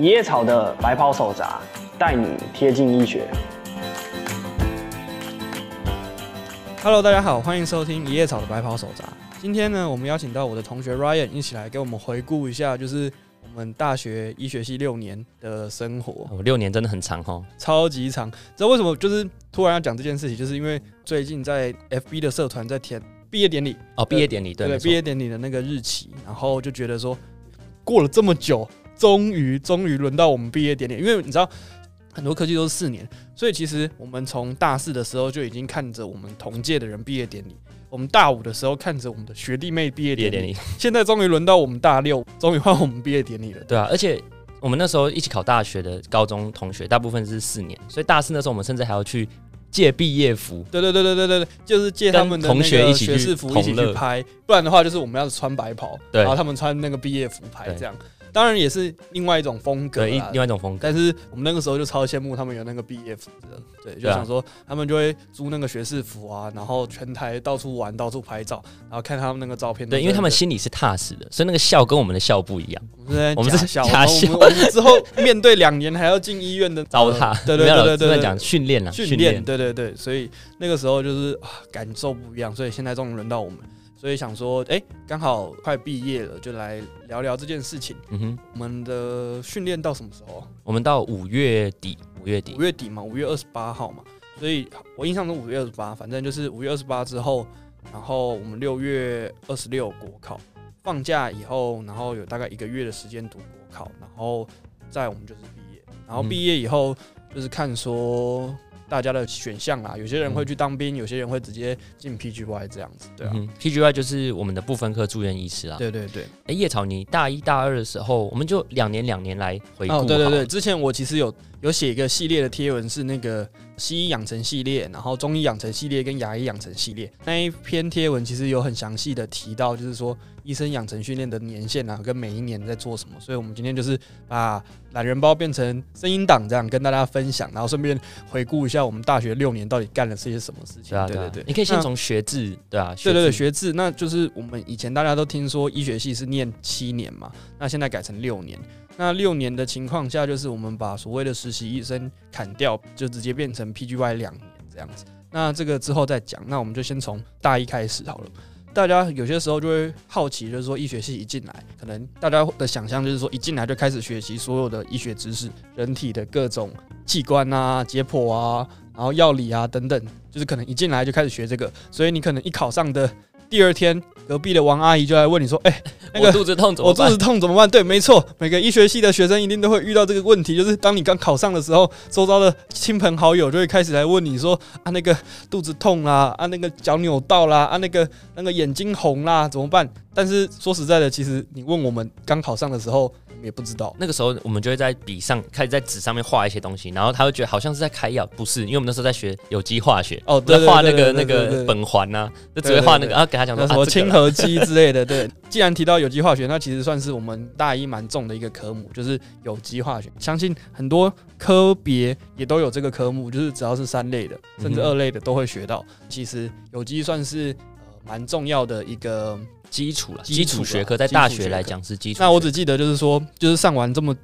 一叶草的白袍手札，带你贴近医学。Hello，大家好，欢迎收听一叶草的白袍手札。今天呢，我们邀请到我的同学 Ryan 一起来给我们回顾一下，就是我们大学医学系六年的生活。哦，六年真的很长哦，超级长。知道为什么？就是突然要讲这件事情，就是因为最近在 FB 的社团在填毕业典礼哦，毕业典礼对，对，毕业典礼的那个日期，然后就觉得说，过了这么久。终于，终于轮到我们毕业典礼，因为你知道，很多科技都是四年，所以其实我们从大四的时候就已经看着我们同届的人毕业典礼，我们大五的时候看着我们的学弟妹毕业典礼，现在终于轮到我们大六，终于换我们毕业典礼了。对啊，而且我们那时候一起考大学的高中同学，大部分是四年，所以大四那时候我们甚至还要去借毕业服。对对对对对对，就是借他们的同学一起学士服一起去拍，不然的话就是我们要穿白袍，然后他们穿那个毕业服拍这样。当然也是另外一种风格，对，另外一种风格。但是我们那个时候就超羡慕他们有那个毕业服的，对，就想说他们就会租那个学士服啊，然后全台到处玩，到处拍照，然后看他们那个照片。对，因为他们心里是踏实的，所以那个笑跟我们的笑不一样。我们是假笑，我们之后面对两年还要进医院的糟蹋。对对对对对，讲训练了，训练，对对对，所以那个时候就是感受不一样，所以现在终于轮到我们。所以想说，哎、欸，刚好快毕业了，就来聊聊这件事情。嗯哼，我们的训练到什么时候？我们到五月底，五月底，五月底嘛，五月二十八号嘛。所以我印象中五月二十八，反正就是五月二十八之后，然后我们六月二十六国考，放假以后，然后有大概一个月的时间读国考，然后再我们就是毕业。然后毕业以后就是看说。大家的选项啦，有些人会去当兵，有些人会直接进 PGY 这样子，对啊、嗯、，PGY 就是我们的不分科住院医师啊。对对对，哎、欸，叶草，你大一大二的时候，我们就两年两年来回顾。哦，对对对，之前我其实有有写一个系列的贴文，是那个西医养成系列，然后中医养成系列跟牙医养成系列。那一篇贴文其实有很详细的提到，就是说。医生养成训练的年限啊，跟每一年在做什么，所以我们今天就是把懒人包变成声音档，这样跟大家分享，然后顺便回顾一下我们大学六年到底干了这些什么事情。对啊，对对对，你可以先从学制，对啊，对对对，学制，那就是我们以前大家都听说医学系是念七年嘛，那现在改成六年。那六年的情况下，就是我们把所谓的实习医生砍掉，就直接变成 PGY 两年这样子。那这个之后再讲，那我们就先从大一开始好了。大家有些时候就会好奇，就是说医学系一进来，可能大家的想象就是说一进来就开始学习所有的医学知识，人体的各种器官啊、解剖啊，然后药理啊等等，就是可能一进来就开始学这个，所以你可能一考上的。第二天，隔壁的王阿姨就来问你说：“哎、欸，那个我肚子痛怎么办？我肚子痛怎么办？”对，没错，每个医学系的学生一定都会遇到这个问题，就是当你刚考上的时候，周遭的亲朋好友就会开始来问你说：“啊，那个肚子痛啦，啊，那个脚扭到啦，啊，那个那个眼睛红啦，怎么办？”但是说实在的，其实你问我们刚考上的时候。也不知道，那个时候我们就会在笔上开始在纸上面画一些东西，然后他会觉得好像是在开药，不是，因为我们那时候在学有机化学哦，在画那个那个苯环呐，就只会画那个，然后给他讲说什么亲和剂之类的。对，既然提到有机化学，那其实算是我们大一蛮重的一个科目，就是有机化学。相信很多科别也都有这个科目，就是只要是三类的，甚至二类的都会学到。其实有机算是呃蛮重要的一个。基础了，基础学科在大学来讲是基础。那我只记得就是说，就是上完这么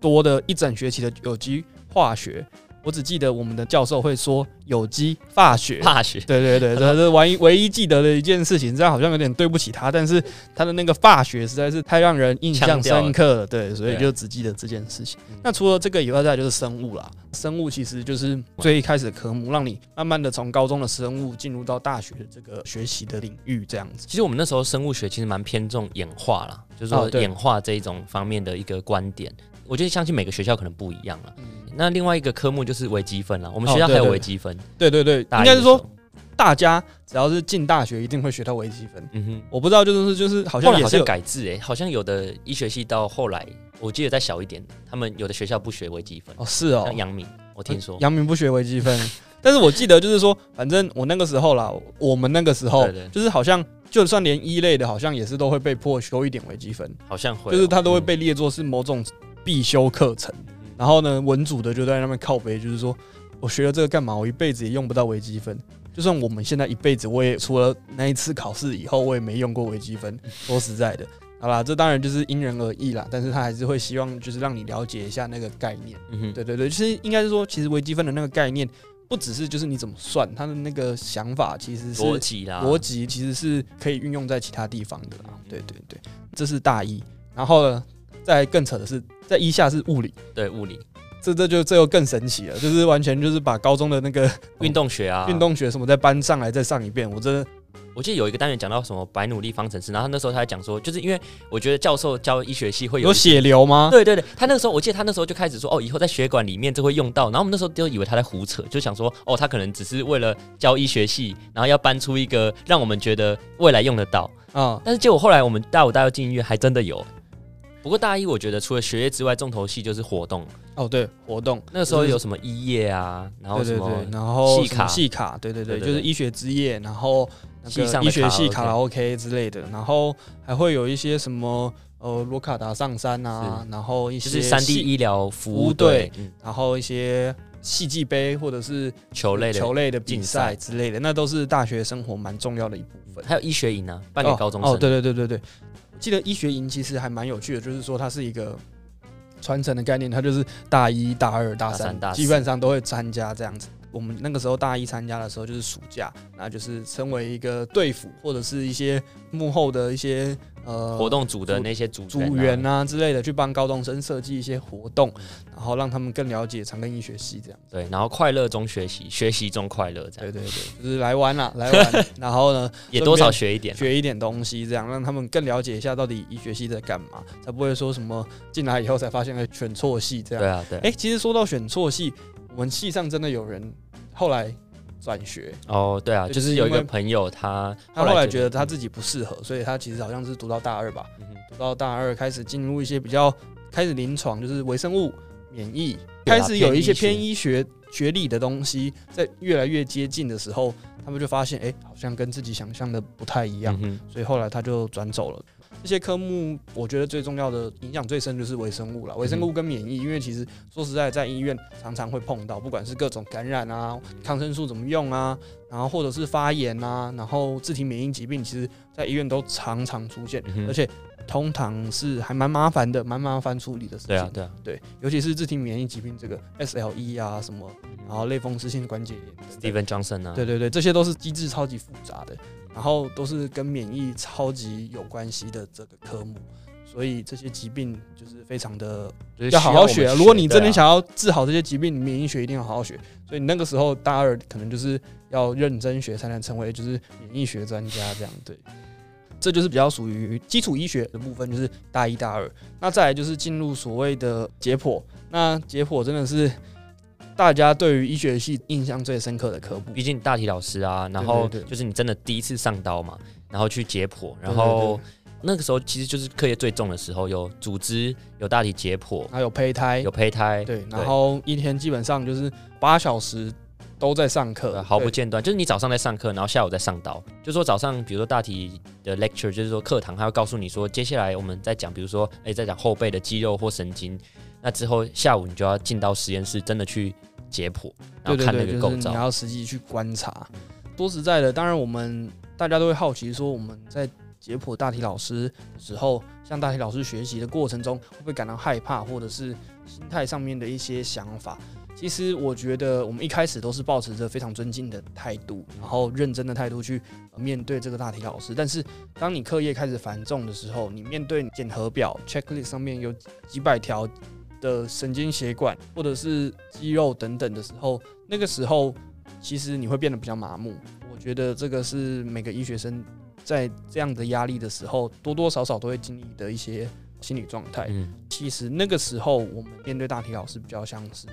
多的一整学期的有机化学。我只记得我们的教授会说有机化学，化学，对对对，这是唯一唯一记得的一件事情。这样好像有点对不起他，但是他的那个化学实在是太让人印象深刻了，对，所以就只记得这件事情。那除了这个以外，再就是生物啦。生物其实就是最一开始的科目，让你慢慢的从高中的生物进入到大学的这个学习的领域，这样子。其实我们那时候生物学其实蛮偏重演化啦，就是说演化这一种方面的一个观点。我觉得相信每个学校可能不一样了。那另外一个科目就是微积分了。我们学校还有微积分。对对对，应该是说大家只要是进大学，一定会学到微积分。嗯哼，我不知道就是就是好像也是改制哎，好像有的医学系到后来，我记得再小一点，他们有的学校不学微积分。哦，是哦，像阳明，我听说阳明不学微积分，但是我记得就是说，反正我那个时候啦，我们那个时候就是好像就算连一类的，好像也是都会被迫修一点微积分，好像会，就是它都会被列作是某种。必修课程，然后呢，文组的就在那边靠北，就是说我学了这个干嘛？我一辈子也用不到微积分。就算我们现在一辈子，我也除了那一次考试以后，我也没用过微积分。说实在的，好啦，这当然就是因人而异啦，但是他还是会希望就是让你了解一下那个概念。对对对，其实应该是说，其实微积分的那个概念不只是就是你怎么算，他的那个想法其实是逻辑啦，逻辑其实是可以运用在其他地方的啦。对对对，这是大一，然后呢，再更扯的是，在一下是物理，对物理。这这就这又更神奇了，就是完全就是把高中的那个 运动学啊、运动学什么再搬上来再上一遍。我真的，我记得有一个单元讲到什么白努力方程式，然后那时候他还讲说，就是因为我觉得教授教医学系会有，有血流吗？对对对，他那个时候我记得他那时候就开始说，哦，以后在血管里面就会用到。然后我们那时候就以为他在胡扯，就想说，哦，他可能只是为了教医学系，然后要搬出一个让我们觉得未来用得到啊。嗯、但是结果后来我们大五大六进医院还真的有。不过大一我觉得除了学业之外，重头戏就是活动。哦，对，活动。那个时候有什么医业啊，然后什么，然后戏卡，戏卡，对对对，就是医学之夜，然后那个医学系卡拉 OK 之类的，然后还会有一些什么呃罗卡达上山啊，然后一些三 D 医疗服务队，然后一些戏剧杯或者是球类的球类的比赛。之类的，那都是大学生活蛮重要的一部分。还有医学营呢，办给高中生。哦，对对对对对。记得医学营其实还蛮有趣的，就是说它是一个传承的概念，它就是大一大二大三，大三基本上都会参加这样子。我们那个时候大一参加的时候就是暑假，那就是身为一个队辅或者是一些幕后的一些。呃，活动组的那些组组员啊之类的，去帮高中生设计一些活动，然后让他们更了解长庚医学系这样。对，然后快乐中学习，学习中快乐这样。对对对，就是来玩啦，来玩。然后呢，也多少学一点，学一点东西，这样让他们更了解一下到底医学系在干嘛，才不会说什么进来以后才发现选错系这样。对啊，对。哎，其实说到选错系，我们系上真的有人后来。转学哦，对啊，就是有一个朋友他，他他后来觉得他自己不适合，所以他其实好像是读到大二吧，读到大二开始进入一些比较开始临床，就是微生物、免疫，啊、开始有一些偏医学学历的东西，在越来越接近的时候，他们就发现，哎、欸，好像跟自己想象的不太一样，嗯、所以后来他就转走了。这些科目，我觉得最重要的影响最深就是微生物了。微生物跟免疫，因为其实说实在，在医院常常会碰到，不管是各种感染啊，抗生素怎么用啊，然后或者是发炎啊，然后自体免疫疾病，其实在医院都常常出现，而且通常是还蛮麻烦的，蛮麻烦处理的事情。对啊，对啊，对，尤其是自体免疫疾病这个 SLE 啊什么，然后类风湿性关节炎，Steven Johnson 啊，对对对，这些都是机制超级复杂的。然后都是跟免疫超级有关系的这个科目，所以这些疾病就是非常的要好好学。如果你真的想要治好这些疾病，免疫学一定要好好学。所以你那个时候大二可能就是要认真学，才能成为就是免疫学专家这样。对，这就是比较属于基础医学的部分，就是大一大二。那再来就是进入所谓的解剖，那解剖真的是。大家对于医学系印象最深刻的科目，毕竟大体老师啊，然后就是你真的第一次上刀嘛，然后去解剖，然后那个时候其实就是课业最重的时候，有组织，有大体解剖，还有胚胎，有胚胎，对，然后一天基本上就是八小时都在上课，毫不间断，就是你早上在上课，然后下午在上刀，就是说早上比如说大体的 lecture，就是说课堂，他会告诉你说接下来我们在讲，比如说哎在讲后背的肌肉或神经，那之后下午你就要进到实验室，真的去。解剖，然后看那个构造，对对对，就是你要实际去观察。说实在的，当然我们大家都会好奇，说我们在解剖大体老师的时候，向大体老师学习的过程中，会不会感到害怕，或者是心态上面的一些想法？其实我觉得，我们一开始都是保持着非常尊敬的态度，然后认真的态度去面对这个大体老师。但是，当你课业开始繁重的时候，你面对检核表 checklist 上面有几百条。的神经血管或者是肌肉等等的时候，那个时候其实你会变得比较麻木。我觉得这个是每个医学生在这样的压力的时候，多多少少都会经历的一些心理状态。嗯，其实那个时候我们面对大体老师比较像是，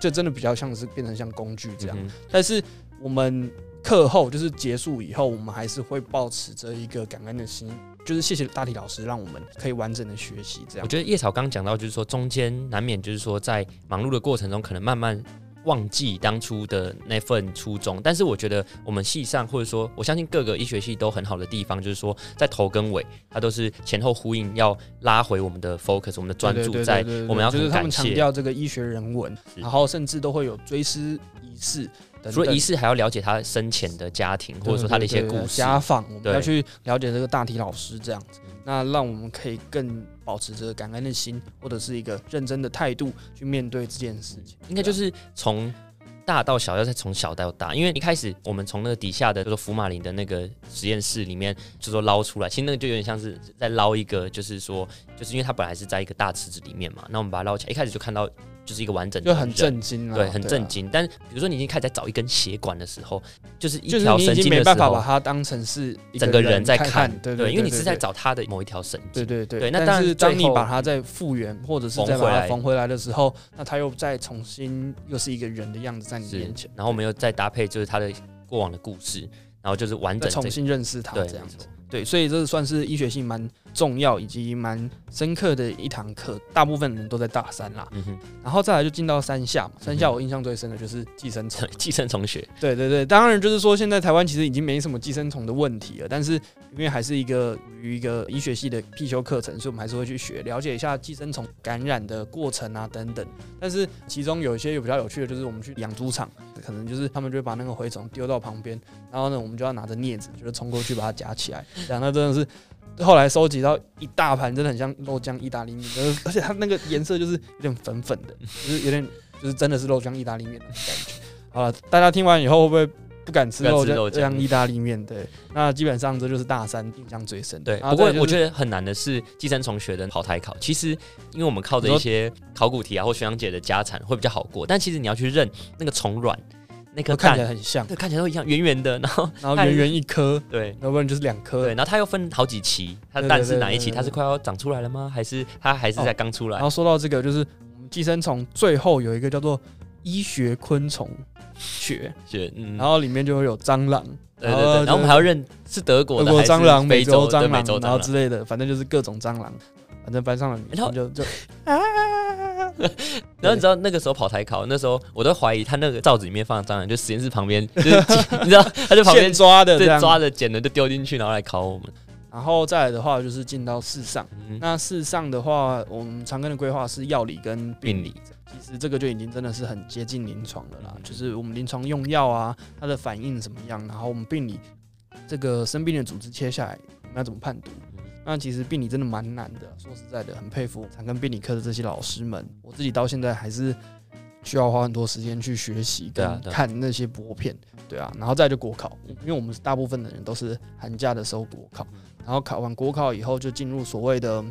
就真的比较像是变成像工具这样。嗯。但是我们课后就是结束以后，我们还是会保持着一个感恩的心。就是谢谢大体老师，让我们可以完整的学习。这样，我觉得叶草刚讲到，就是说中间难免就是说在忙碌的过程中，可能慢慢忘记当初的那份初衷。但是我觉得我们系上，或者说我相信各个医学系都很好的地方，就是说在头跟尾，它都是前后呼应，要拉回我们的 focus，我们的专注在我们要很感谢。就是他们强调这个医学人文，然后甚至都会有追思仪式。除了仪式，还要了解他生前的家庭，或者说他的一些故事、家访，我们要去了解这个大体老师这样子，那让我们可以更保持着感恩的心，或者是一个认真的态度去面对这件事情。应该就是从大到小，要再从小到大，因为一开始我们从那个底下的就是福马林的那个实验室里面就说捞出来，其实那个就有点像是在捞一个，就是说，就是因为它本来是在一个大池子里面嘛，那我们把它捞起来，一开始就看到。就是一个完整的，就很震惊，对，很震惊。但比如说你已经开始在找一根血管的时候，就是一条神经没办法把它当成是整个人在看，对对，因为你是在找他的某一条神经，对对对。对，那当然，当你把它再复原或者是再把它缝回来的时候，那他又再重新又是一个人的样子在你面前。然后我们又再搭配就是他的过往的故事，然后就是完整重新认识他这样子。对，所以这算是医学性蛮重要以及蛮深刻的一堂课，大部分人都在大三啦。嗯哼，然后再来就进到三下嘛，三下我印象最深的就是寄生虫，寄生虫学。对对对，当然就是说现在台湾其实已经没什么寄生虫的问题了，但是因为还是一个于一个医学系的必修课程，所以我们还是会去学，了解一下寄生虫感染的过程啊等等。但是其中有一些有比较有趣的，就是我们去养猪场，可能就是他们就会把那个蛔虫丢到旁边，然后呢，我们就要拿着镊子，就是冲过去把它夹起来。讲那真的是，后来收集到一大盘，真的很像肉酱意大利面，而且它那个颜色就是有点粉粉的，就是有点就是真的是肉酱意大利面的感觉。好了，大家听完以后会不会不敢吃肉酱意大利面？对，那基本上这就是大三印象最深。对，不过我觉得很难的是寄生虫学的跑台考，其实因为我们靠着一些考古题啊或学长姐的家产会比较好过，但其实你要去认那个虫卵。那颗看起来很像，对，看起来都一样，圆圆的，然后然后圆圆一颗，对，要不然就是两颗，对，然后它又分好几期，它的蛋是哪一期？它是快要长出来了吗？还是它还是在刚出来？然后说到这个，就是我们寄生虫最后有一个叫做医学昆虫学，学，嗯，然后里面就会有蟑螂，对对对，然后我们还要认是德国的蟑螂、美洲蟑螂，然后之类的，反正就是各种蟑螂，反正班上的女生就就啊。然后你知道那个时候跑台考，那时候我都怀疑他那个罩子里面放的蟑螂，就实验室旁边，就是你知道，他就旁边抓的，对，抓的捡的就丢进去，然后来考我们。然后再来的话就是进到四上，嗯、那四上的话，我们长庚的规划是药理跟病理，其实这个就已经真的是很接近临床的啦，就是我们临床用药啊，它的反应怎么样，然后我们病理这个生病的组织切下来，我们要怎么判读？那其实病理真的蛮难的，说实在的，很佩服常跟病理科的这些老师们。我自己到现在还是需要花很多时间去学习跟看那些薄片，对啊，然后再就国考，因为我们大部分的人都是寒假的时候国考，然后考完国考以后就进入所谓的。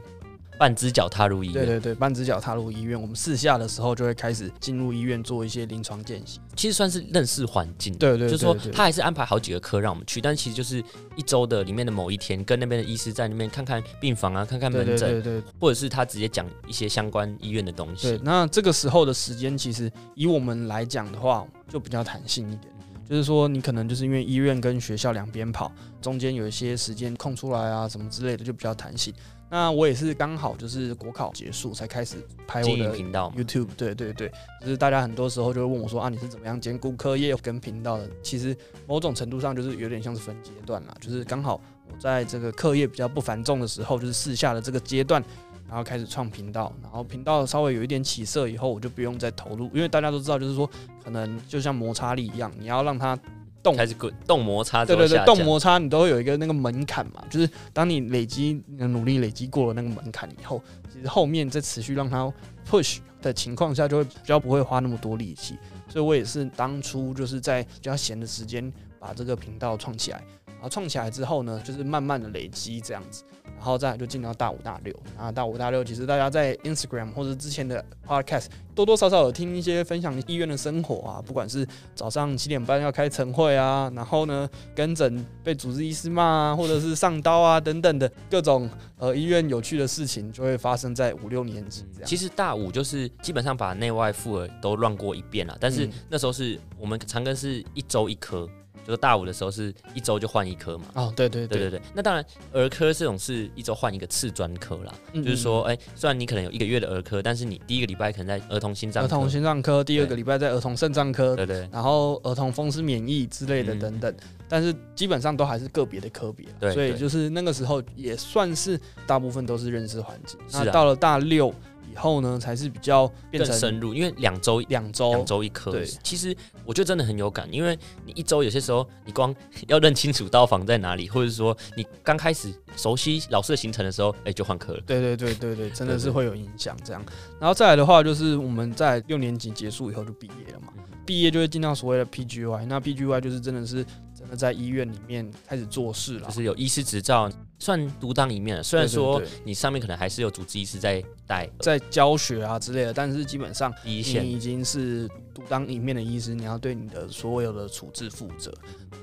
半只脚踏入医院，对对对，半只脚踏入医院。我们四下的时候就会开始进入医院做一些临床见习，其实算是认识环境。对对，对，就是说他还是安排好几个科让我们去，但其实就是一周的里面的某一天，跟那边的医师在那边看看病房啊，看看门诊，对对对对，或者是他直接讲一些相关医院的东西。对，那这个时候的时间，其实以我们来讲的话，就比较弹性一点，就是说你可能就是因为医院跟学校两边跑，中间有一些时间空出来啊，什么之类的，就比较弹性。那我也是刚好就是国考结束才开始拍我的频道 YouTube，对对对，就是大家很多时候就会问我说啊，你是怎么样兼顾课业跟频道的？其实某种程度上就是有点像是分阶段啦，就是刚好我在这个课业比较不繁重的时候，就是四下的这个阶段，然后开始创频道，然后频道稍微有一点起色以后，我就不用再投入，因为大家都知道，就是说可能就像摩擦力一样，你要让它。动开始滚动摩擦，对对对，动摩擦你都会有一个那个门槛嘛，就是当你累积你努力累积过了那个门槛以后，其实后面再持续让它 push 的情况下，就会比较不会花那么多力气。所以我也是当初就是在比较闲的时间把这个频道创起来，然后创起来之后呢，就是慢慢的累积这样子。然后再就进到大五大六，然后大五大六，其实大家在 Instagram 或者之前的 Podcast 多多少少有听一些分享医院的生活啊，不管是早上七点半要开晨会啊，然后呢跟诊被主治医师骂啊，或者是上刀啊等等的各种呃医院有趣的事情，就会发生在五六年级这样。其实大五就是基本上把内外妇儿都乱过一遍了，但是那时候是我们长庚是一周一科。就是大五的时候是一周就换一科嘛？哦，对对对对对对。那当然，儿科这种是一周换一个次专科啦。嗯嗯，就是说，哎、欸，虽然你可能有一个月的儿科，但是你第一个礼拜可能在儿童心脏、儿童心脏科，第二个礼拜在儿童肾脏科，对，对对。然后儿童风湿免疫之类的等等，嗯、但是基本上都还是个别的科别。对，所以就是那个时候也算是大部分都是认识环境。那到了大六。以后呢，才是比较变成深入，因为两周两周两周一科。对，其实我觉得真的很有感，因为你一周有些时候你光 要认清楚刀房在哪里，或者是说你刚开始熟悉老师的行程的时候，哎、欸，就换课了。对对对对对，真的是会有影响这样。然后再来的话，就是我们在六年级结束以后就毕业了嘛，毕业就会进到所谓的 PGY，那 PGY 就是真的是。真的在医院里面开始做事了，就是有医师执照，算独当一面。虽然说你上面可能还是有主治医师在带，在教学啊之类的，但是基本上你已经是独当一面的医师，你要对你的所有的处置负责。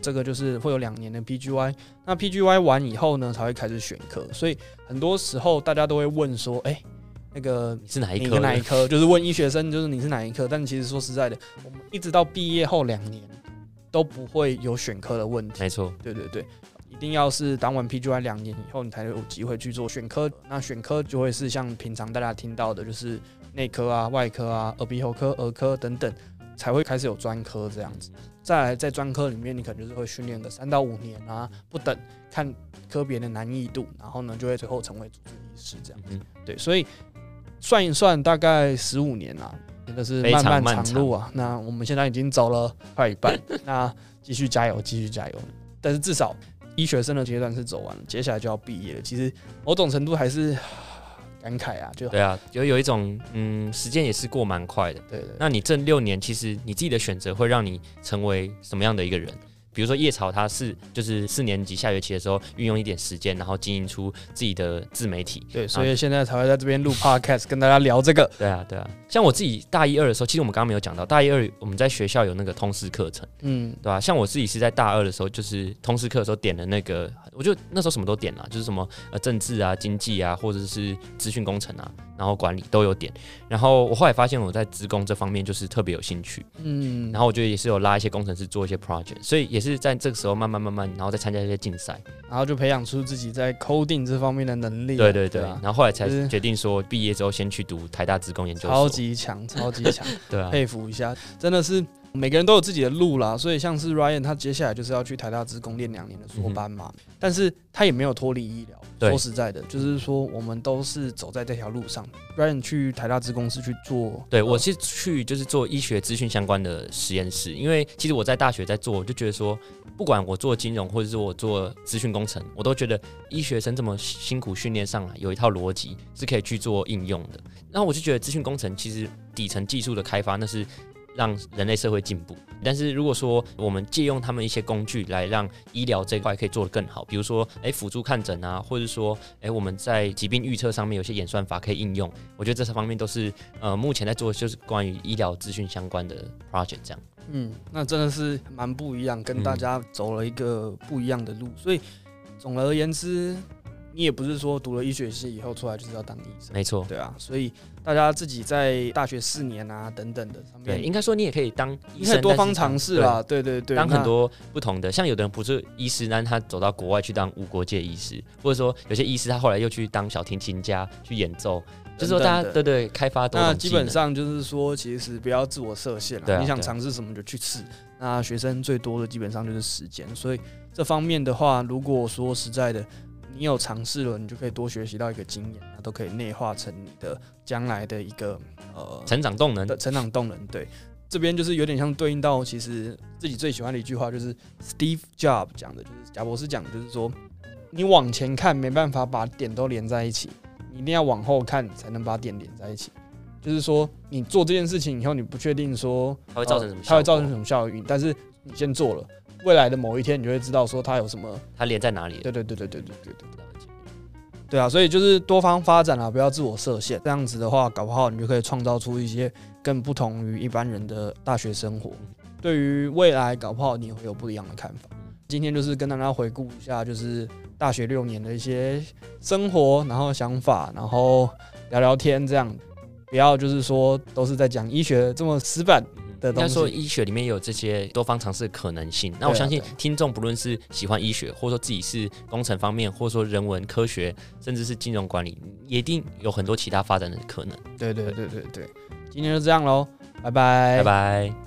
这个就是会有两年的 PGY，那 PGY 完以后呢，才会开始选科。所以很多时候大家都会问说，哎，那个你是哪一科？哪一科？就是问医学生，就是你是哪一科？但其实说实在的，我们一直到毕业后两年。都不会有选科的问题，没错，对对对，一定要是当完 PGY 两年以后，你才有机会去做选科。那选科就会是像平常大家听到的，就是内科啊、外科啊、耳鼻喉科、儿科等等，才会开始有专科这样子。再来在专科里面，你可能就是会训练个三到五年啊，不等，看科别的难易度，然后呢就会最后成为主治医师这样子。嗯、对，所以算一算，大概十五年啊。真的是漫漫长路啊！那我们现在已经走了快一半，那继续加油，继续加油。但是至少医学生的阶段是走完了，接下来就要毕业了。其实某种程度还是 感慨啊，就对啊，有有一种嗯，时间也是过蛮快的。对，对对。那你这六年，其实你自己的选择会让你成为什么样的一个人？比如说叶草，他是就是四年级下学期的时候，运用一点时间，然后经营出自己的自媒体。对，所以现在才会在这边录 podcast，跟大家聊这个。对啊，对啊。像我自己大一二的时候，其实我们刚刚没有讲到，大一二我们在学校有那个通识课程，嗯，对吧、啊？像我自己是在大二的时候，就是通识课的时候点了那个，我就那时候什么都点了，就是什么呃政治啊、经济啊，或者是资讯工程啊，然后管理都有点。然后我后来发现我在职工这方面就是特别有兴趣，嗯，然后我觉得也是有拉一些工程师做一些 project，所以也是在这个时候慢。慢慢慢慢，然后再参加一些竞赛，然后就培养出自己在 coding 这方面的能力。对对对，然后后来才决定说，毕业之后先去读台大职工研究所。超级强，超级强，对啊，佩服一下，真的是。每个人都有自己的路啦，所以像是 Ryan，他接下来就是要去台大职工练两年的硕班嘛，嗯、但是他也没有脱离医疗。说实在的，就是说我们都是走在这条路上。Ryan 去台大资工是去做，对我是去就是做医学资讯相关的实验室，因为其实我在大学在做，我就觉得说，不管我做金融或者是我做资讯工程，我都觉得医学生这么辛苦训练上来，有一套逻辑是可以去做应用的。然后我就觉得资讯工程其实底层技术的开发那是。让人类社会进步，但是如果说我们借用他们一些工具来让医疗这块可以做得更好，比如说，诶辅助看诊啊，或者说，诶我们在疾病预测上面有些演算法可以应用，我觉得这些方面都是呃目前在做的就是关于医疗资讯相关的 project 这样。嗯，那真的是蛮不一样，跟大家走了一个不一样的路，所以总而言之。你也不是说读了医学系以后出来就是要当医生，没错，对啊，所以大家自己在大学四年啊等等的上面，对，应该说你也可以当医生，多方尝试啦，对对对，当很多不同的，像有的人不是医师，但他走到国外去当无国界医师，或者说有些医师他后来又去当小提琴家去演奏，就是说大家对对开发多。那基本上就是说，其实不要自我设限了，你想尝试什么就去试。那学生最多的基本上就是时间，所以这方面的话，如果说实在的。你有尝试了，你就可以多学习到一个经验，那都可以内化成你的将来的一个呃成长动能的成长动能。对，这边就是有点像对应到其实自己最喜欢的一句话，就是 Steve Jobs 讲的，就是贾博士讲的，就是说你往前看没办法把点都连在一起，你一定要往后看才能把点连在一起。就是说你做这件事情以后，你不确定说它会造成什么，它会造成什么效应，但是你先做了。未来的某一天，你就会知道说它有什么，它连在哪里。对对对对对对对对，对啊，所以就是多方发展啊，不要自我设限。这样子的话，搞不好你就可以创造出一些更不同于一般人的大学生活。对于未来，搞不好你也会有不一样的看法。今天就是跟大家回顾一下，就是大学六年的一些生活，然后想法，然后聊聊天，这样不要就是说都是在讲医学这么死板。应该说，医学里面也有这些多方尝试的可能性。那我相信听众不论是喜欢医学，或者说自己是工程方面，或者说人文科学，甚至是金融管理，也一定有很多其他发展的可能。对对对对对，今天就这样喽，拜拜，拜拜。